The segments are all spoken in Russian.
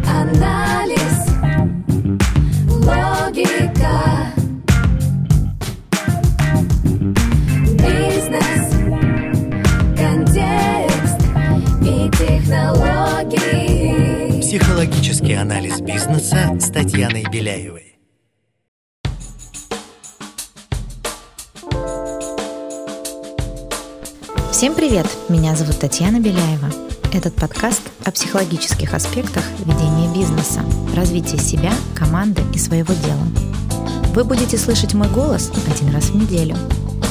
Психоанализ, логика, бизнес, контекст и технологии. Психологический анализ бизнеса с Татьяной Беляевой. Всем привет! Меня зовут Татьяна Беляева. Этот подкаст о психологических аспектах ведения бизнеса, развития себя, команды и своего дела. Вы будете слышать мой голос один раз в неделю.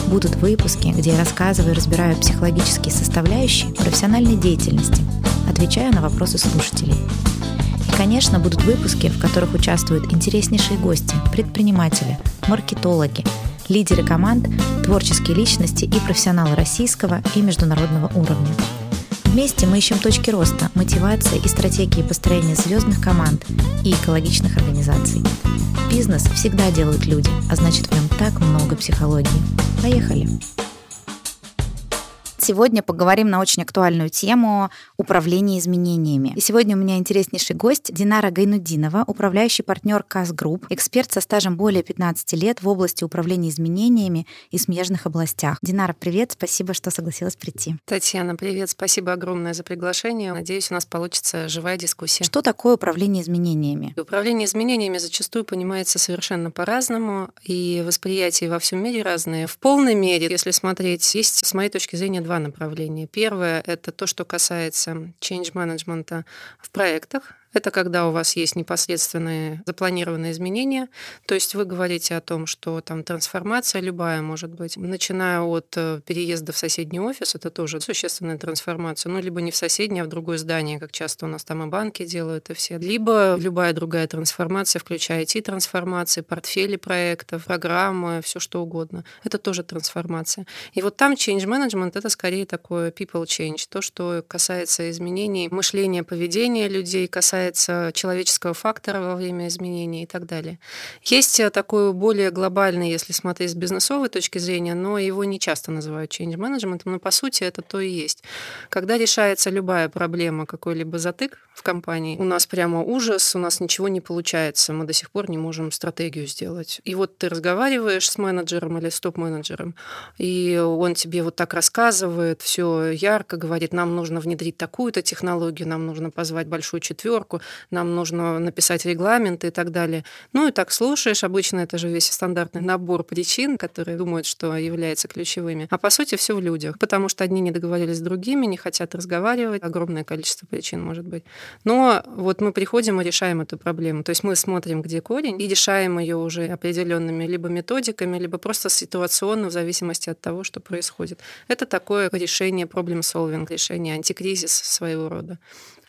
Будут выпуски, где я рассказываю и разбираю психологические составляющие профессиональной деятельности, отвечаю на вопросы слушателей. И, конечно, будут выпуски, в которых участвуют интереснейшие гости, предприниматели, маркетологи, лидеры команд, творческие личности и профессионалы российского и международного уровня. Вместе мы ищем точки роста, мотивации и стратегии построения звездных команд и экологичных организаций. Бизнес всегда делают люди, а значит в нем так много психологии. Поехали! Сегодня поговорим на очень актуальную тему управления изменениями. И сегодня у меня интереснейший гость Динара Гайнутдинова, управляющий партнер КАС Group, эксперт со стажем более 15 лет в области управления изменениями и смежных областях. Динара, привет, спасибо, что согласилась прийти. Татьяна, привет, спасибо огромное за приглашение. Надеюсь, у нас получится живая дискуссия. Что такое управление изменениями? Управление изменениями зачастую понимается совершенно по-разному, и восприятия во всем мире разные. В полной мере, если смотреть, есть, с моей точки зрения, два направления. Первое — это то, что касается change management в проектах. Это когда у вас есть непосредственные запланированные изменения. То есть вы говорите о том, что там трансформация любая может быть, начиная от э, переезда в соседний офис, это тоже существенная трансформация, ну, либо не в соседнее, а в другое здание, как часто у нас там и банки делают, и все. Либо любая другая трансформация, включая IT-трансформации, портфели проектов, программы, все что угодно. Это тоже трансформация. И вот там change management — это скорее такое people change, то, что касается изменений мышления, поведения людей, касается касается человеческого фактора во время изменений и так далее. Есть э, такой более глобальный, если смотреть с бизнесовой точки зрения, но его не часто называют change management, но по сути это то и есть. Когда решается любая проблема, какой-либо затык в компании, у нас прямо ужас, у нас ничего не получается, мы до сих пор не можем стратегию сделать. И вот ты разговариваешь с менеджером или с топ-менеджером, и он тебе вот так рассказывает, все ярко говорит, нам нужно внедрить такую-то технологию, нам нужно позвать большую четверку, проверку, нам нужно написать регламент и так далее. Ну и так слушаешь, обычно это же весь стандартный набор причин, которые думают, что являются ключевыми. А по сути все в людях, потому что одни не договорились с другими, не хотят разговаривать, огромное количество причин может быть. Но вот мы приходим и решаем эту проблему. То есть мы смотрим, где корень, и решаем ее уже определенными либо методиками, либо просто ситуационно в зависимости от того, что происходит. Это такое решение проблем solving, решение антикризис своего рода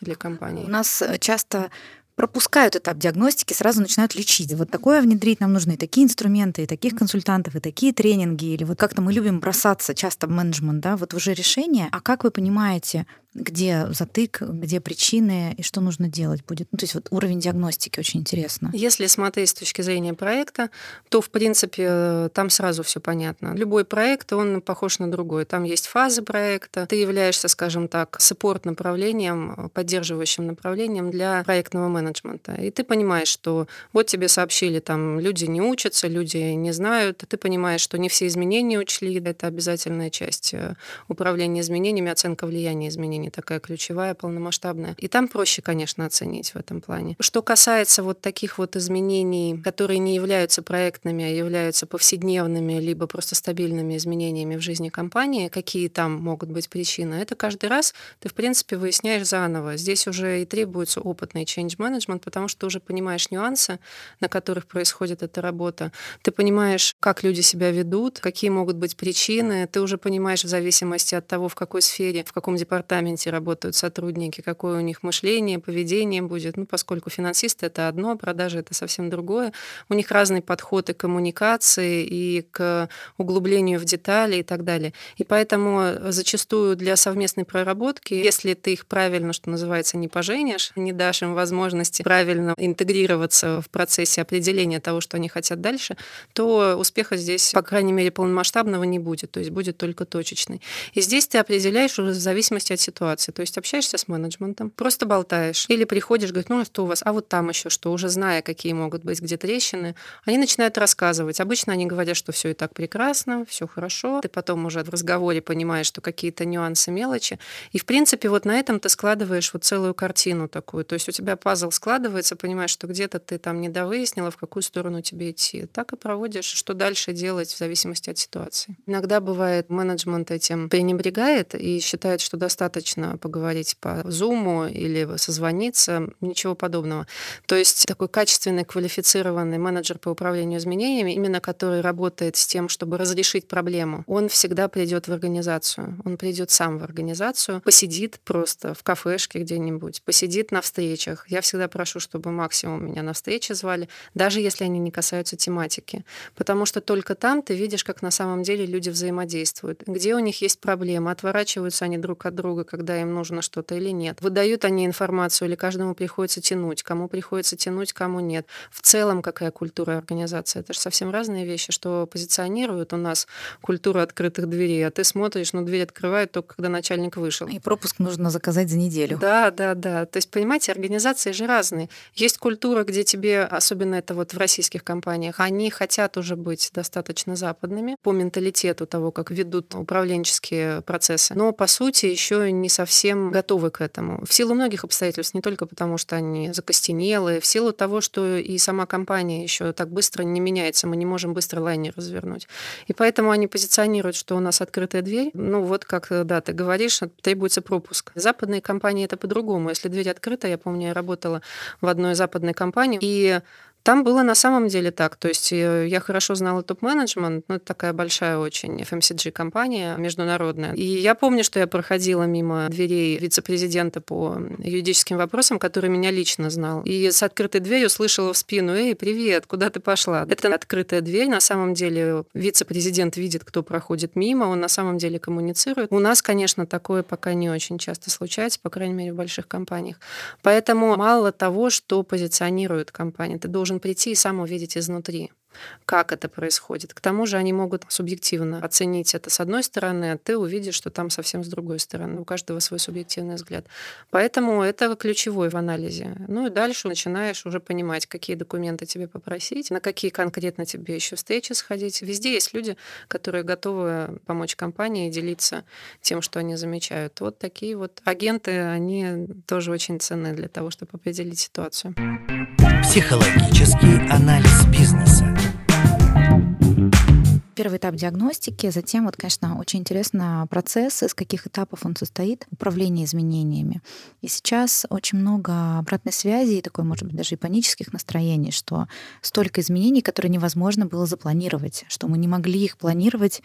для компании. У нас э, часто пропускают этап диагностики, сразу начинают лечить. Вот такое внедрить нам нужны и такие инструменты, и таких консультантов, и такие тренинги, или вот как-то мы любим бросаться часто в менеджмент, да, вот уже решение. А как вы понимаете, где затык, где причины и что нужно делать будет. Ну, то есть вот уровень диагностики очень интересно. Если смотреть с точки зрения проекта, то, в принципе, там сразу все понятно. Любой проект, он похож на другой. Там есть фазы проекта. Ты являешься, скажем так, саппорт направлением, поддерживающим направлением для проектного менеджмента. И ты понимаешь, что вот тебе сообщили, там люди не учатся, люди не знают. Ты понимаешь, что не все изменения учли. Это обязательная часть э, управления изменениями, оценка влияния изменений не такая ключевая, полномасштабная. И там проще, конечно, оценить в этом плане. Что касается вот таких вот изменений, которые не являются проектными, а являются повседневными, либо просто стабильными изменениями в жизни компании, какие там могут быть причины, это каждый раз ты, в принципе, выясняешь заново. Здесь уже и требуется опытный change management, потому что ты уже понимаешь нюансы, на которых происходит эта работа. Ты понимаешь, как люди себя ведут, какие могут быть причины. Ты уже понимаешь в зависимости от того, в какой сфере, в каком департаменте менеджменте работают сотрудники, какое у них мышление, поведение будет. Ну, поскольку финансисты это одно, продажи это совсем другое. У них разный подход и к коммуникации, и к углублению в детали и так далее. И поэтому зачастую для совместной проработки, если ты их правильно, что называется, не поженишь, не дашь им возможности правильно интегрироваться в процессе определения того, что они хотят дальше, то успеха здесь, по крайней мере, полномасштабного не будет, то есть будет только точечный. И здесь ты определяешь уже в зависимости от ситуации. То есть общаешься с менеджментом, просто болтаешь. Или приходишь, говоришь, ну что у вас, а вот там еще что, уже зная, какие могут быть где трещины, они начинают рассказывать. Обычно они говорят, что все и так прекрасно, все хорошо. Ты потом уже в разговоре понимаешь, что какие-то нюансы, мелочи. И, в принципе, вот на этом ты складываешь вот целую картину такую. То есть у тебя пазл складывается, понимаешь, что где-то ты там недовыяснила, в какую сторону тебе идти. Так и проводишь, что дальше делать в зависимости от ситуации. Иногда бывает, менеджмент этим пренебрегает и считает, что достаточно поговорить по зуму или созвониться, ничего подобного. То есть такой качественный, квалифицированный менеджер по управлению изменениями, именно который работает с тем, чтобы разрешить проблему, он всегда придет в организацию. Он придет сам в организацию, посидит просто в кафешке где-нибудь, посидит на встречах. Я всегда прошу, чтобы максимум меня на встречи звали, даже если они не касаются тематики. Потому что только там ты видишь, как на самом деле люди взаимодействуют, где у них есть проблемы, отворачиваются они друг от друга, когда им нужно что-то или нет. Выдают они информацию или каждому приходится тянуть, кому приходится тянуть, кому нет. В целом какая культура организации? Это же совсем разные вещи, что позиционируют у нас культуру открытых дверей, а ты смотришь, ну, дверь открывают только когда начальник вышел. И пропуск нужно заказать за неделю. Да, да, да. То есть, понимаете, организации же разные. Есть культура, где тебе, особенно это вот в российских компаниях, они хотят уже быть достаточно западными по менталитету того, как ведут управленческие процессы. Но, по сути, еще не совсем готовы к этому. В силу многих обстоятельств, не только потому, что они закостенелые, в силу того, что и сама компания еще так быстро не меняется, мы не можем быстро лайнер развернуть. И поэтому они позиционируют, что у нас открытая дверь. Ну вот, как, да, ты говоришь, требуется пропуск. Западные компании это по-другому. Если дверь открыта, я помню, я работала в одной западной компании, и там было на самом деле так. То есть э, я хорошо знала топ-менеджмент, ну, это такая большая очень FMCG-компания международная. И я помню, что я проходила мимо дверей вице-президента по юридическим вопросам, который меня лично знал. И с открытой дверью слышала в спину, «Эй, привет, куда ты пошла?» Это открытая дверь. На самом деле вице-президент видит, кто проходит мимо, он на самом деле коммуницирует. У нас, конечно, такое пока не очень часто случается, по крайней мере, в больших компаниях. Поэтому мало того, что позиционирует компания, ты должен должен прийти и сам увидеть изнутри как это происходит. К тому же они могут субъективно оценить это с одной стороны, а ты увидишь, что там совсем с другой стороны. У каждого свой субъективный взгляд. Поэтому это ключевой в анализе. Ну и дальше начинаешь уже понимать, какие документы тебе попросить, на какие конкретно тебе еще встречи сходить. Везде есть люди, которые готовы помочь компании делиться тем, что они замечают. Вот такие вот агенты, они тоже очень ценны для того, чтобы определить ситуацию. Психологический анализ бизнеса первый этап диагностики, затем вот, конечно, очень интересно процесс, из каких этапов он состоит, управление изменениями. И сейчас очень много обратной связи и такой, может быть, даже и панических настроений, что столько изменений, которые невозможно было запланировать, что мы не могли их планировать.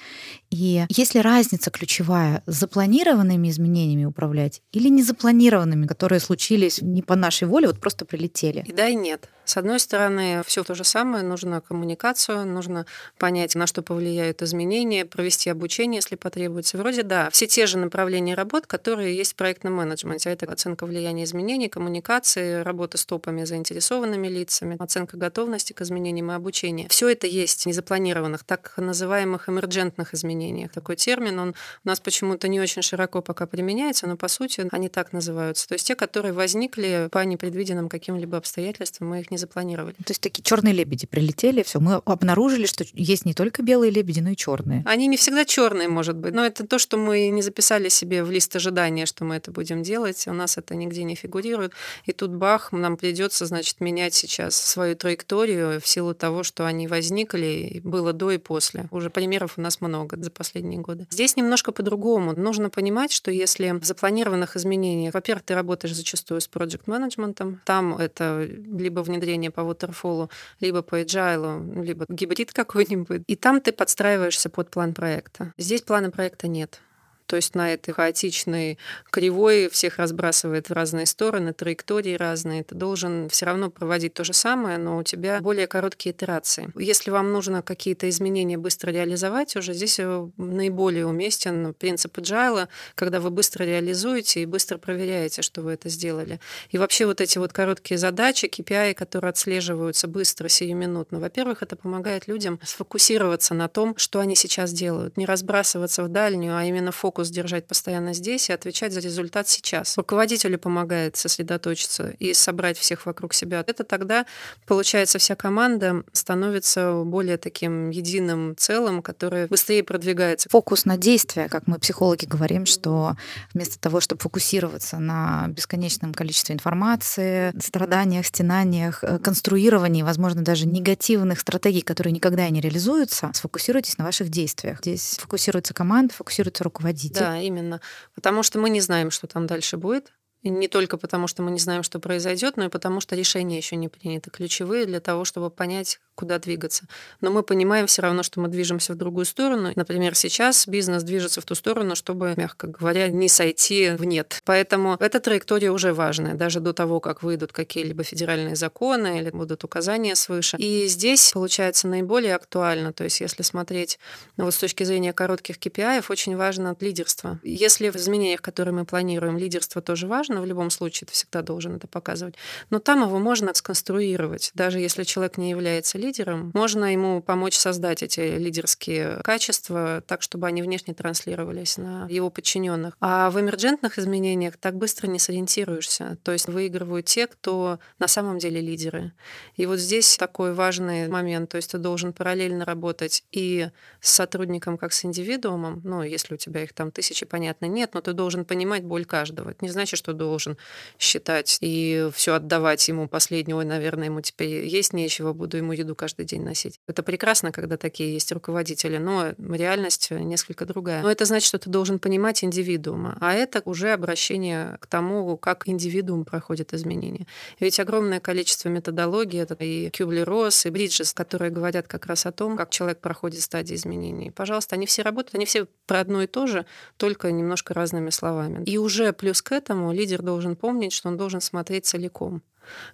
И есть ли разница ключевая запланированными изменениями управлять или незапланированными, которые случились не по нашей воле, вот просто прилетели? И да, и нет. С одной стороны, все то же самое, нужно коммуникацию, нужно понять, на что повлияют изменения, провести обучение, если потребуется. Вроде да, все те же направления работ, которые есть в проектном менеджменте. Это оценка влияния изменений, коммуникации, работа с топами заинтересованными лицами, оценка готовности к изменениям и обучение. Все это есть в незапланированных, так называемых эмерджентных изменениях. Такой термин, он у нас почему-то не очень широко пока применяется, но по сути они так называются. То есть те, которые возникли по непредвиденным каким-либо обстоятельствам, мы их не не запланировали. То есть такие черные лебеди прилетели, все, мы обнаружили, что есть не только белые лебеди, но и черные. Они не всегда черные, может быть, но это то, что мы не записали себе в лист ожидания, что мы это будем делать. У нас это нигде не фигурирует. И тут бах, нам придется, значит, менять сейчас свою траекторию в силу того, что они возникли, было до и после. Уже примеров у нас много за последние годы. Здесь немножко по-другому. Нужно понимать, что если в запланированных изменениях, во-первых, ты работаешь зачастую с проект менеджментом там это либо внедрение внедрение по waterfall, либо по agile, либо гибрид какой-нибудь. И там ты подстраиваешься под план проекта. Здесь плана проекта нет. То есть на этой хаотичной кривой всех разбрасывает в разные стороны, траектории разные. Ты должен все равно проводить то же самое, но у тебя более короткие итерации. Если вам нужно какие-то изменения быстро реализовать, уже здесь э, наиболее уместен принцип agile, когда вы быстро реализуете и быстро проверяете, что вы это сделали. И вообще вот эти вот короткие задачи, KPI, которые отслеживаются быстро, сиюминутно, во-первых, это помогает людям сфокусироваться на том, что они сейчас делают, не разбрасываться в дальнюю, а именно фокус держать постоянно здесь и отвечать за результат сейчас. Руководителю помогает сосредоточиться и собрать всех вокруг себя. Это тогда, получается, вся команда становится более таким единым целым, которое быстрее продвигается. Фокус на действие, как мы психологи говорим, что вместо того, чтобы фокусироваться на бесконечном количестве информации, страданиях, стенаниях, э, конструировании, возможно, даже негативных стратегий, которые никогда не реализуются, сфокусируйтесь на ваших действиях. Здесь фокусируется команда, фокусируется руководитель. Да, именно. Потому что мы не знаем, что там дальше будет. И не только потому, что мы не знаем, что произойдет, но и потому, что решения еще не приняты, ключевые для того, чтобы понять, куда двигаться. Но мы понимаем все равно, что мы движемся в другую сторону. Например, сейчас бизнес движется в ту сторону, чтобы, мягко говоря, не сойти в нет. Поэтому эта траектория уже важная, даже до того, как выйдут какие-либо федеральные законы или будут указания свыше. И здесь, получается, наиболее актуально, то есть если смотреть ну, вот с точки зрения коротких KPI, очень важно лидерство. Если в изменениях, которые мы планируем, лидерство тоже важно, в любом случае ты всегда должен это показывать, но там его можно сконструировать, даже если человек не является лидером, можно ему помочь создать эти лидерские качества так, чтобы они внешне транслировались на его подчиненных. А в эмерджентных изменениях так быстро не сориентируешься. То есть выигрывают те, кто на самом деле лидеры. И вот здесь такой важный момент. То есть ты должен параллельно работать и с сотрудником, как с индивидуумом. Ну, если у тебя их там тысячи, понятно, нет, но ты должен понимать боль каждого. Это не значит, что должен считать и все отдавать ему последнего, наверное, ему теперь есть нечего, буду ему еду каждый день носить. Это прекрасно, когда такие есть руководители, но реальность несколько другая. Но это значит, что ты должен понимать индивидуума, а это уже обращение к тому, как индивидуум проходит изменения. Ведь огромное количество методологий, это и Кюблер-Росс, и Бриджес, которые говорят как раз о том, как человек проходит стадии изменений. Пожалуйста, они все работают, они все про одно и то же, только немножко разными словами. И уже плюс к этому лидер должен помнить, что он должен смотреть целиком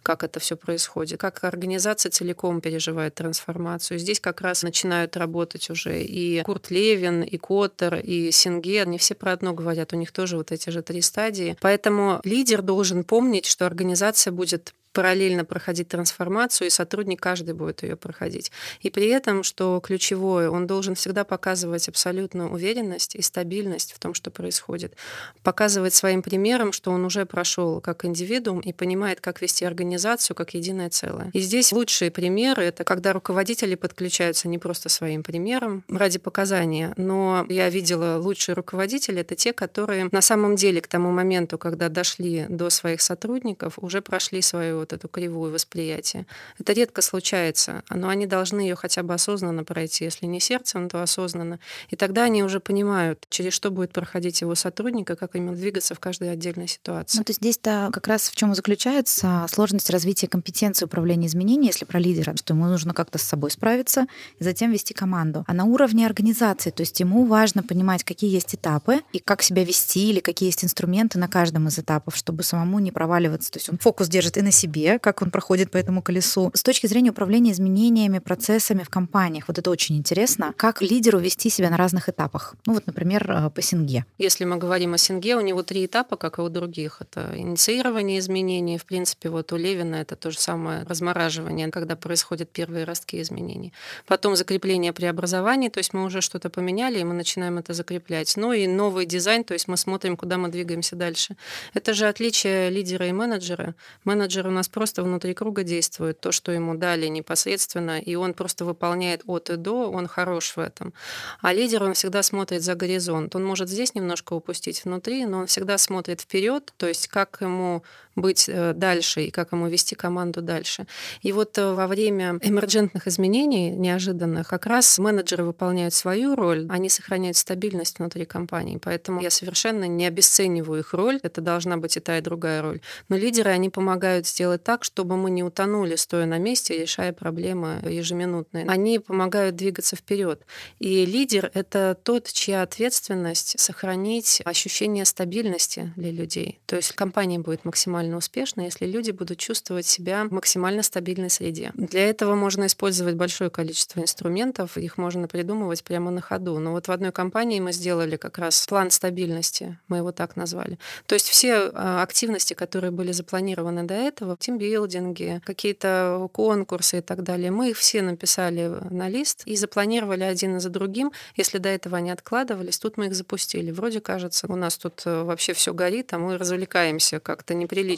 как это все происходит, как организация целиком переживает трансформацию. Здесь как раз начинают работать уже и Курт Левин, и Коттер, и Сингер. Они все про одно говорят, у них тоже вот эти же три стадии. Поэтому лидер должен помнить, что организация будет параллельно проходить трансформацию, и сотрудник каждый будет ее проходить. И при этом, что ключевое, он должен всегда показывать абсолютную уверенность и стабильность в том, что происходит. Показывать своим примером, что он уже прошел как индивидуум и понимает, как вести организацию как единое целое. И здесь лучшие примеры — это когда руководители подключаются не просто своим примером ради показания, но я видела лучшие руководители — это те, которые на самом деле к тому моменту, когда дошли до своих сотрудников, уже прошли свою вот эту кривую восприятия. Это редко случается, но они должны ее хотя бы осознанно пройти, если не сердцем, то осознанно. И тогда они уже понимают, через что будет проходить его сотрудник, и как ему двигаться в каждой отдельной ситуации. Ну, то есть здесь-то как раз в чем заключается сложность развития компетенции управления изменений, если про лидера, что ему нужно как-то с собой справиться и затем вести команду. А на уровне организации, то есть ему важно понимать, какие есть этапы и как себя вести, или какие есть инструменты на каждом из этапов, чтобы самому не проваливаться. То есть он фокус держит и на себе, себе, как он проходит по этому колесу. С точки зрения управления изменениями, процессами в компаниях, вот это очень интересно. Как лидеру вести себя на разных этапах? Ну вот, например, э, по Синге. Если мы говорим о Синге, у него три этапа, как и у других. Это инициирование изменений. В принципе, вот у Левина это то же самое размораживание, когда происходят первые ростки изменений. Потом закрепление преобразований, то есть мы уже что-то поменяли, и мы начинаем это закреплять. Ну и новый дизайн, то есть мы смотрим, куда мы двигаемся дальше. Это же отличие лидера и менеджера. Менеджер у нас просто внутри круга действует, то, что ему дали непосредственно, и он просто выполняет от и до, он хорош в этом. А лидер, он всегда смотрит за горизонт. Он может здесь немножко упустить внутри, но он всегда смотрит вперед, то есть как ему быть э, дальше и как ему вести команду дальше. И вот э, во время эмерджентных изменений неожиданных как раз менеджеры выполняют свою роль, они сохраняют стабильность внутри компании. Поэтому я совершенно не обесцениваю их роль. Это должна быть и та, и другая роль. Но лидеры, они помогают сделать так, чтобы мы не утонули, стоя на месте, решая проблемы ежеминутные. Они помогают двигаться вперед. И лидер — это тот, чья ответственность сохранить ощущение стабильности для людей. То есть компания будет максимально успешна, если люди будут чувствовать себя в максимально стабильной среде. Для этого можно использовать большое количество инструментов, их можно придумывать прямо на ходу. Но вот в одной компании мы сделали как раз план стабильности, мы его так назвали. То есть все а, активности, которые были запланированы до этого, тимбилдинги, какие-то конкурсы и так далее, мы их все написали на лист и запланировали один за другим. Если до этого они откладывались, тут мы их запустили. Вроде кажется, у нас тут э, вообще все горит, а мы развлекаемся как-то неприлично.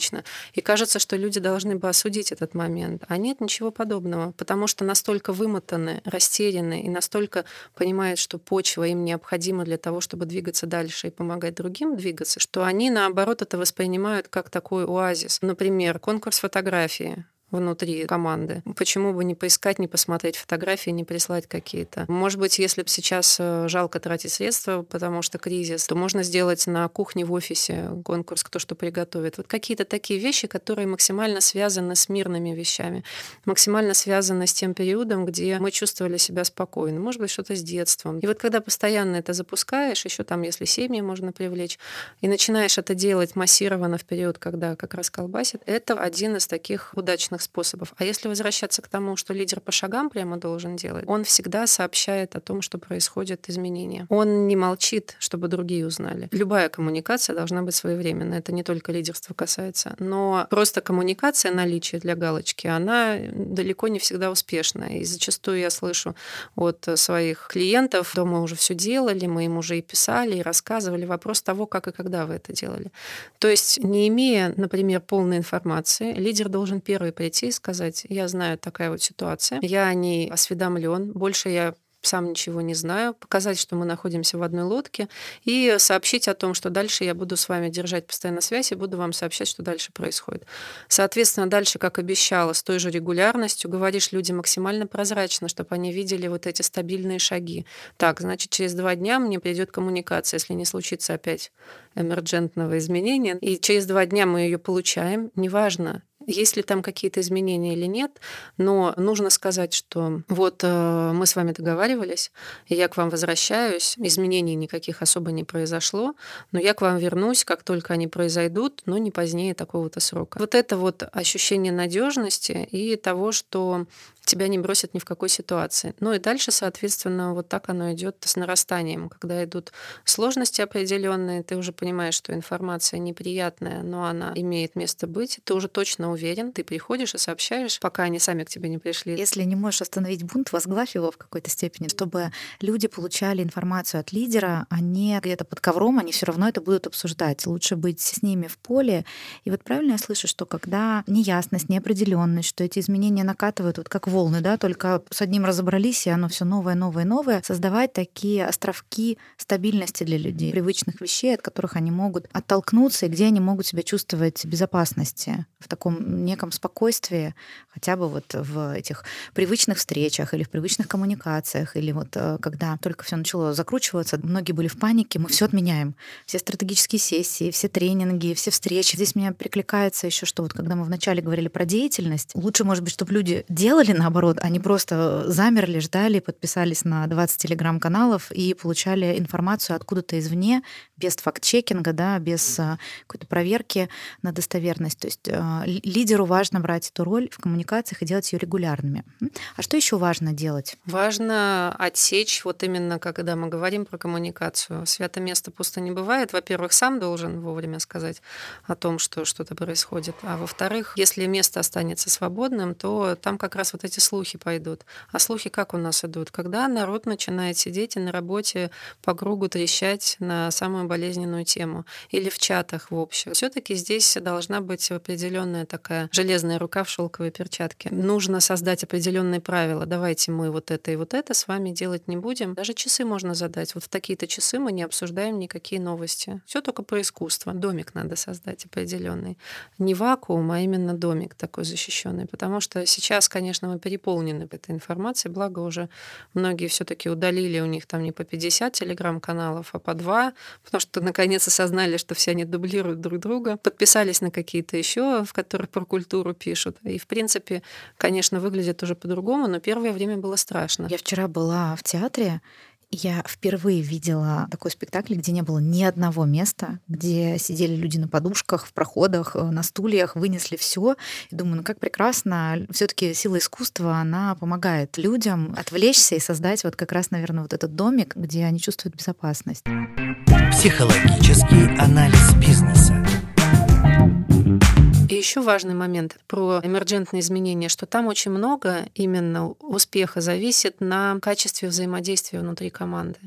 И кажется, что люди должны бы осудить этот момент. А нет ничего подобного, потому что настолько вымотаны, растеряны и настолько понимают, что почва им необходима для того, чтобы двигаться дальше и помогать другим двигаться, что они, наоборот, это воспринимают как такой оазис. Например, конкурс фотографии внутри команды. Почему бы не поискать, не посмотреть фотографии, не прислать какие-то? Может быть, если бы сейчас э, жалко тратить средства, потому что кризис, то можно сделать на кухне в офисе конкурс «Кто что приготовит». Вот какие-то такие вещи, которые максимально связаны с мирными вещами, максимально связаны с тем периодом, где мы чувствовали себя спокойно. Может быть, что-то с детством. И вот когда постоянно это запускаешь, еще там, если семьи можно привлечь, и начинаешь это делать массированно в период, когда как раз колбасит, это один из таких удачных способов. А если возвращаться к тому, что лидер по шагам прямо должен делать, он всегда сообщает о том, что происходят изменения. Он не молчит, чтобы другие узнали. Любая коммуникация должна быть своевременной. Это не только лидерство касается. Но просто коммуникация, наличие для галочки, она далеко не всегда успешна. И зачастую я слышу от своих клиентов, да, мы уже все делали, мы им уже и писали, и рассказывали. Вопрос того, как и когда вы это делали. То есть, не имея, например, полной информации, лидер должен первый прийти прийти и сказать, я знаю такая вот ситуация, я о ней осведомлен, больше я сам ничего не знаю, показать, что мы находимся в одной лодке, и сообщить о том, что дальше я буду с вами держать постоянно связь и буду вам сообщать, что дальше происходит. Соответственно, дальше, как обещала, с той же регулярностью говоришь людям максимально прозрачно, чтобы они видели вот эти стабильные шаги. Так, значит, через два дня мне придет коммуникация, если не случится опять эмерджентного изменения, и через два дня мы ее получаем, неважно, есть ли там какие-то изменения или нет, но нужно сказать, что вот э, мы с вами договаривались, и я к вам возвращаюсь, изменений никаких особо не произошло, но я к вам вернусь, как только они произойдут, но не позднее такого-то срока. Вот это вот ощущение надежности и того, что тебя не бросят ни в какой ситуации. Ну и дальше, соответственно, вот так оно идет с нарастанием. Когда идут сложности определенные, ты уже понимаешь, что информация неприятная, но она имеет место быть, ты уже точно уверен, ты приходишь и сообщаешь, пока они сами к тебе не пришли. Если не можешь остановить бунт, возглавь его в какой-то степени, чтобы люди получали информацию от лидера, а не где-то под ковром, они все равно это будут обсуждать. Лучше быть с ними в поле. И вот правильно я слышу, что когда неясность, неопределенность, что эти изменения накатывают вот как волны, да, только с одним разобрались, и оно все новое, новое, новое, создавать такие островки стабильности для людей, привычных вещей, от которых они могут оттолкнуться, и где они могут себя чувствовать в безопасности, в таком неком спокойствии, хотя бы вот в этих привычных встречах или в привычных коммуникациях, или вот э, когда только все начало закручиваться, многие были в панике, мы все отменяем, все стратегические сессии, все тренинги, все встречи. Здесь меня прикликается еще, что вот когда мы вначале говорили про деятельность, лучше, может быть, чтобы люди делали наоборот, они просто замерли, ждали, подписались на 20 телеграм-каналов и получали информацию откуда-то извне, без факт-чекинга, да, без э, какой-то проверки на достоверность. То есть э, лидеру важно брать эту роль в коммуникациях и делать ее регулярными. А что еще важно делать? Важно отсечь, вот именно когда мы говорим про коммуникацию. Свято место пусто не бывает. Во-первых, сам должен вовремя сказать о том, что что-то происходит. А во-вторых, если место останется свободным, то там как раз вот эти эти слухи пойдут. А слухи как у нас идут? Когда народ начинает сидеть и на работе по кругу трещать на самую болезненную тему или в чатах в общем. все таки здесь должна быть определенная такая железная рука в шелковой перчатке. Нужно создать определенные правила. Давайте мы вот это и вот это с вами делать не будем. Даже часы можно задать. Вот в такие-то часы мы не обсуждаем никакие новости. Все только про искусство. Домик надо создать определенный. Не вакуум, а именно домик такой защищенный. Потому что сейчас, конечно, мы переполнены этой информацией. Благо уже многие все-таки удалили у них там не по 50 телеграм-каналов, а по два, потому что наконец осознали, что все они дублируют друг друга. Подписались на какие-то еще, в которых про культуру пишут. И, в принципе, конечно, выглядит уже по-другому, но первое время было страшно. Я вчера была в театре, я впервые видела такой спектакль, где не было ни одного места, где сидели люди на подушках, в проходах, э, на стульях, вынесли все. И думаю, ну как прекрасно. Все-таки сила искусства, она помогает людям отвлечься и создать вот как раз, наверное, вот этот домик, где они чувствуют безопасность. Психологический анализ бизнеса. Еще важный момент про эмерджентные изменения, что там очень много именно успеха зависит на качестве взаимодействия внутри команды.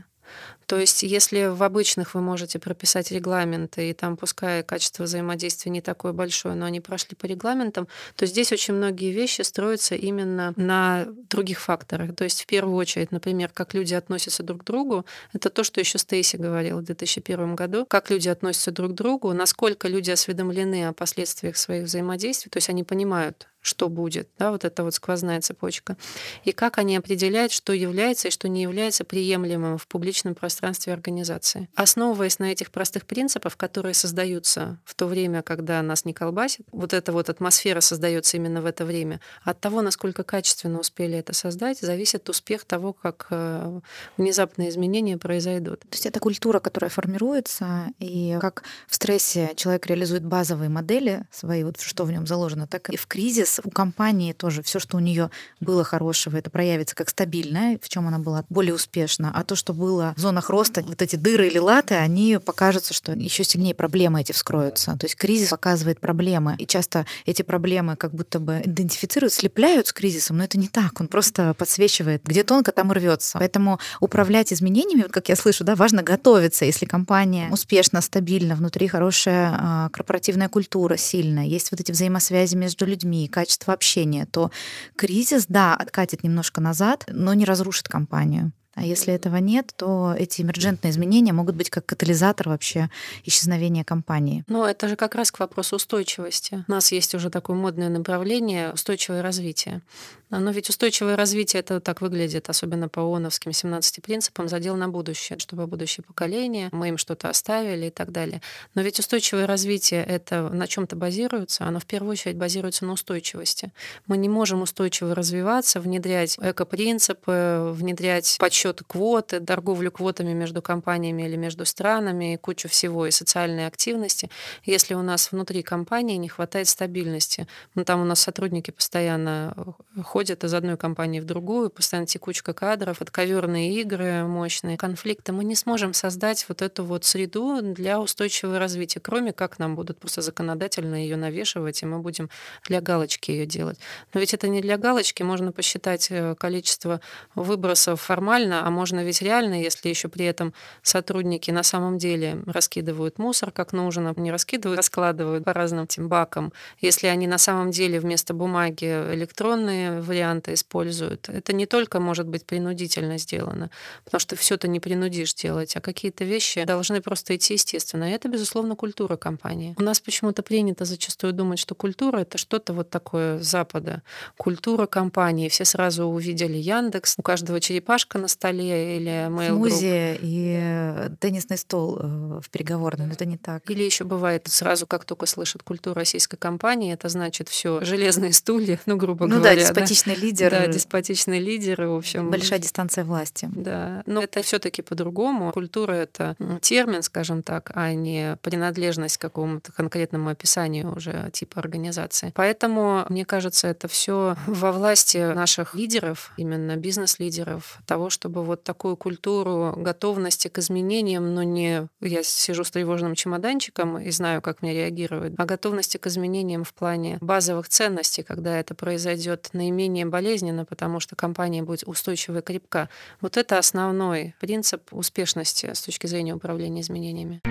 То есть, если в обычных вы можете прописать регламенты, и там пускай качество взаимодействия не такое большое, но они прошли по регламентам, то здесь очень многие вещи строятся именно на других факторах. То есть, в первую очередь, например, как люди относятся друг к другу, это то, что еще Стейси говорила в 2001 году, как люди относятся друг к другу, насколько люди осведомлены о последствиях своих взаимодействий, то есть они понимают, что будет, да, вот эта вот сквозная цепочка, и как они определяют, что является и что не является приемлемым в публичном пространстве организации. Основываясь на этих простых принципах, которые создаются в то время, когда нас не колбасит, вот эта вот атмосфера создается именно в это время, от того, насколько качественно успели это создать, зависит успех того, как э, внезапные изменения произойдут. То есть это культура, которая формируется, и как в стрессе человек реализует базовые модели свои, вот что в нем заложено, так и в кризис у компании тоже все, что у нее было хорошего, это проявится как стабильное, в чем она была более успешна. А то, что было в зонах роста, вот эти дыры или латы, они покажутся, что еще сильнее проблемы эти вскроются. То есть кризис показывает проблемы. И часто эти проблемы как будто бы идентифицируют, слепляют с кризисом, но это не так. Он просто подсвечивает, где тонко, там и рвется. Поэтому управлять изменениями, как я слышу, да, важно готовиться. Если компания успешна, стабильна, внутри хорошая а, корпоративная культура сильная, есть вот эти взаимосвязи между людьми, качество общения, то кризис, да, откатит немножко назад, но не разрушит компанию. А если этого нет, то эти эмерджентные изменения могут быть как катализатор вообще исчезновения компании. Но это же как раз к вопросу устойчивости. У нас есть уже такое модное направление устойчивое развитие. Но ведь устойчивое развитие это так выглядит, особенно по ООНовским 17 принципам, задел на будущее, чтобы будущее поколение, мы им что-то оставили и так далее. Но ведь устойчивое развитие это на чем-то базируется, оно в первую очередь базируется на устойчивости. Мы не можем устойчиво развиваться, внедрять эко-принципы, внедрять подсчет квоты, торговлю квотами между компаниями или между странами, и кучу всего, и социальной активности, если у нас внутри компании не хватает стабильности. Ну, там у нас сотрудники постоянно ходят из одной компании в другую, постоянно текучка кадров, отковерные игры мощные, конфликты. Мы не сможем создать вот эту вот среду для устойчивого развития, кроме как нам будут просто законодательно ее навешивать, и мы будем для галочки ее делать. Но ведь это не для галочки, можно посчитать э, количество выбросов формально, а можно ведь реально, если еще при этом сотрудники на самом деле раскидывают мусор как нужно, не раскидывают, раскладывают по разным этим бакам. Если они на самом деле вместо бумаги электронные варианты используют, это не только может быть принудительно сделано, потому что все это не принудишь делать, а какие-то вещи должны просто идти естественно. И это, безусловно, культура компании. У нас почему-то принято зачастую думать, что культура — это что-то вот такое Запада. Культура компании. Все сразу увидели Яндекс, у каждого черепашка на столе, или Mail Смузи и э, теннисный стол э, в переговорной, но это не так. Или еще бывает сразу, как только слышат культуру российской компании, это значит все железные стулья, ну грубо ну, говоря. Да, деспотичный лидер. Да, деспотичный лидер, в общем. Большая дистанция власти. Да, но это все-таки по-другому. Культура это термин, скажем так, а не принадлежность к какому-то конкретному описанию уже типа организации. Поэтому мне кажется, это все во власти наших лидеров, именно бизнес-лидеров, того, чтобы чтобы вот такую культуру готовности к изменениям, но не я сижу с тревожным чемоданчиком и знаю, как мне реагировать, а готовности к изменениям в плане базовых ценностей, когда это произойдет наименее менее болезненно, потому что компания будет устойчива и крепка. Вот это основной принцип успешности с точки зрения управления изменениями.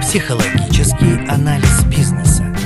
Психологический анализ бизнеса.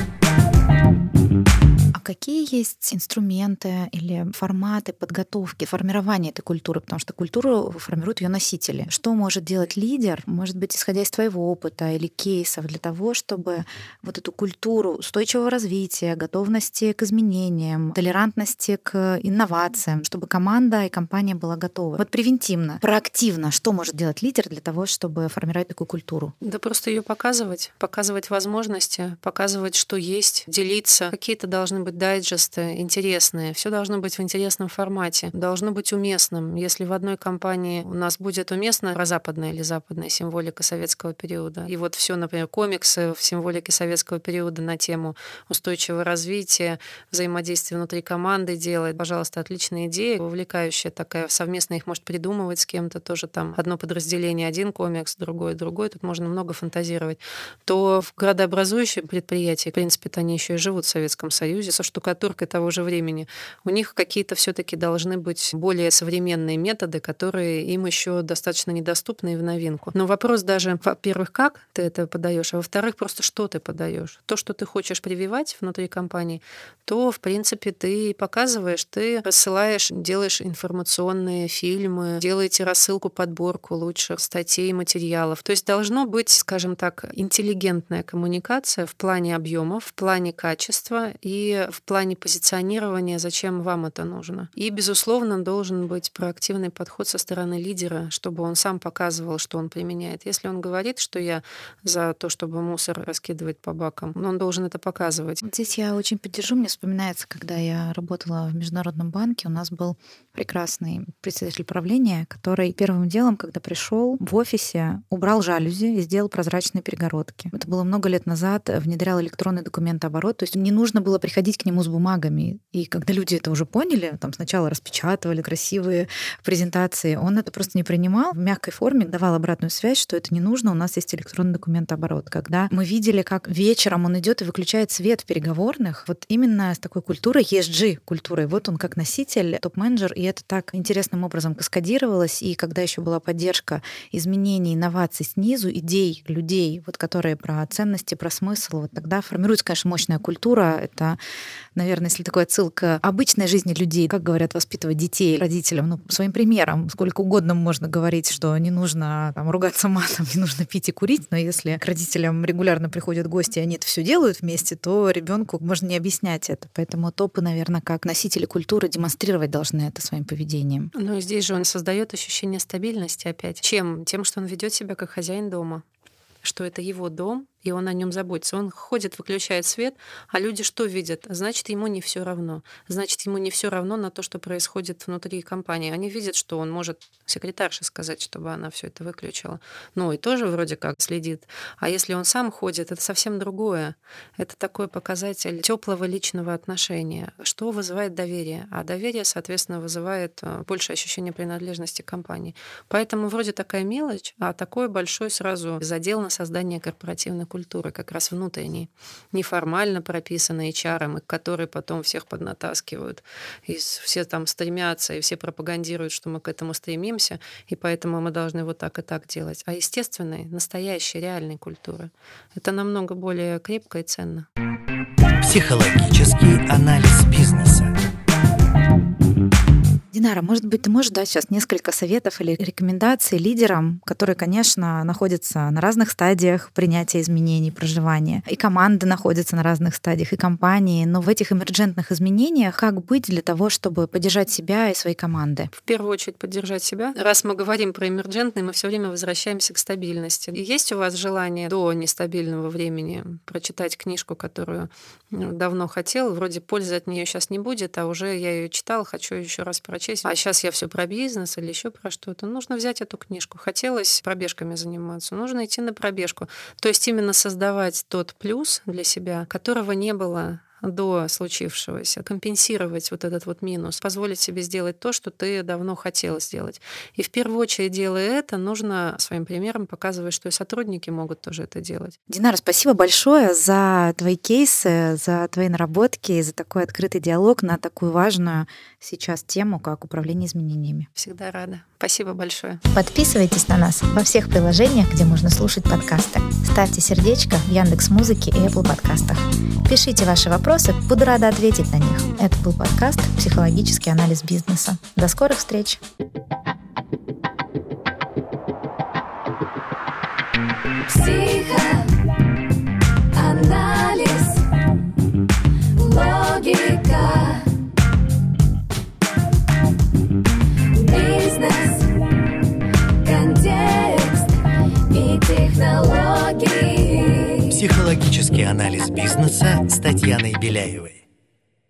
Какие есть инструменты или форматы подготовки, формирования этой культуры? Потому что культуру формируют ее носители. Что может делать лидер, может быть, исходя из твоего опыта или кейсов, для того, чтобы вот эту культуру устойчивого развития, готовности к изменениям, толерантности к инновациям, чтобы команда и компания была готова? Вот превентивно, проактивно, что может делать лидер для того, чтобы формировать такую культуру? Да просто ее показывать, показывать возможности, показывать, что есть, делиться. Какие-то должны быть дайджесты интересные. Все должно быть в интересном формате. Должно быть уместным. Если в одной компании у нас будет уместна прозападная или западная символика советского периода, и вот все, например, комиксы в символике советского периода на тему устойчивого развития, взаимодействия внутри команды делать, пожалуйста, отличная идея, увлекающая такая, совместно их может придумывать с кем-то, тоже там одно подразделение, один комикс, другой, другой, тут можно много фантазировать, то в градообразующие предприятия, в принципе, они еще и живут в Советском Союзе, со штукатуркой того же времени, у них какие-то все-таки должны быть более современные методы, которые им еще достаточно недоступны и в новинку. Но вопрос даже, во-первых, как ты это подаешь, а во-вторых, просто что ты подаешь. То, что ты хочешь прививать внутри компании, то, в принципе, ты показываешь, ты рассылаешь, делаешь информационные фильмы, делаете рассылку, подборку лучших статей, материалов. То есть должно быть, скажем так, интеллигентная коммуникация в плане объемов, в плане качества и в плане позиционирования, зачем вам это нужно. И, безусловно, должен быть проактивный подход со стороны лидера, чтобы он сам показывал, что он применяет. Если он говорит, что я за то, чтобы мусор раскидывать по бакам, он должен это показывать. Здесь я очень поддержу. Мне вспоминается, когда я работала в Международном банке, у нас был прекрасный представитель правления, который первым делом, когда пришел в офисе, убрал жалюзи и сделал прозрачные перегородки. Это было много лет назад, внедрял электронный документооборот, то есть не нужно было приходить нему с бумагами. И когда люди это уже поняли, там сначала распечатывали красивые презентации, он это просто не принимал, в мягкой форме давал обратную связь, что это не нужно, у нас есть электронный документооборот. Когда мы видели, как вечером он идет и выключает свет в переговорных, вот именно с такой культурой, ESG культурой, вот он как носитель, топ-менеджер, и это так интересным образом каскадировалось, и когда еще была поддержка изменений, инноваций снизу, идей людей, вот которые про ценности, про смысл, вот тогда формируется, конечно, мощная культура. Это, наверное, если такой отсыл к обычной жизни людей, как говорят, воспитывать детей родителям, ну, своим примером. Сколько угодно можно говорить, что не нужно там, ругаться матом, не нужно пить и курить, но если к родителям регулярно приходят гости, и они это все делают вместе, то ребенку можно не объяснять это. Поэтому топы, наверное, как носители культуры демонстрировать должны это своим поведением. Но здесь же он создает ощущение стабильности опять. Чем? Тем, что он ведет себя как хозяин дома что это его дом, и он о нем заботится. Он ходит, выключает свет, а люди что видят? Значит, ему не все равно. Значит, ему не все равно на то, что происходит внутри компании. Они видят, что он может секретарше сказать, чтобы она все это выключила. Ну и тоже вроде как следит. А если он сам ходит, это совсем другое. Это такой показатель теплого личного отношения, что вызывает доверие. А доверие, соответственно, вызывает э, больше ощущения принадлежности компании. Поэтому вроде такая мелочь, а такой большой сразу задел на создание корпоративной культуры, как раз внутренней, неформально прописанной HR, и которые потом всех поднатаскивают. И все там стремятся, и все пропагандируют, что мы к этому стремимся, и поэтому мы должны вот так и так делать. А естественной, настоящей, реальной культуры — это намного более крепко и ценно. Психологический анализ бизнеса. Динара, может быть, ты можешь дать сейчас несколько советов или рекомендаций лидерам, которые, конечно, находятся на разных стадиях принятия изменений, проживания. И команды находятся на разных стадиях, и компании. Но в этих эмерджентных изменениях как быть для того, чтобы поддержать себя и свои команды? В первую очередь поддержать себя. Раз мы говорим про эмерджентные, мы все время возвращаемся к стабильности. И есть у вас желание до нестабильного времени прочитать книжку, которую ну, давно хотел, вроде пользы от нее сейчас не будет, а уже я ее читал, хочу еще раз прочесть прочесть, а сейчас я все про бизнес или еще про что-то. Нужно взять эту книжку. Хотелось пробежками заниматься, нужно идти на пробежку. То есть именно создавать тот плюс для себя, которого не было до случившегося, компенсировать вот этот вот минус, позволить себе сделать то, что ты давно хотела сделать. И в первую очередь, делая это, нужно своим примером показывать, что и сотрудники могут тоже это делать. Динара, спасибо большое за твои кейсы, за твои наработки, за такой открытый диалог на такую важную сейчас тему, как управление изменениями. Всегда рада. Спасибо большое. Подписывайтесь на нас во всех приложениях, где можно слушать подкасты. Ставьте сердечко в Яндекс Музыке и Apple подкастах. Пишите ваши вопросы, буду рада ответить на них. Это был подкаст «Психологический анализ бизнеса». До скорых встреч! Психоанализ, логика, и технологии. Психологический анализ бизнеса с Татьяной Беляевой.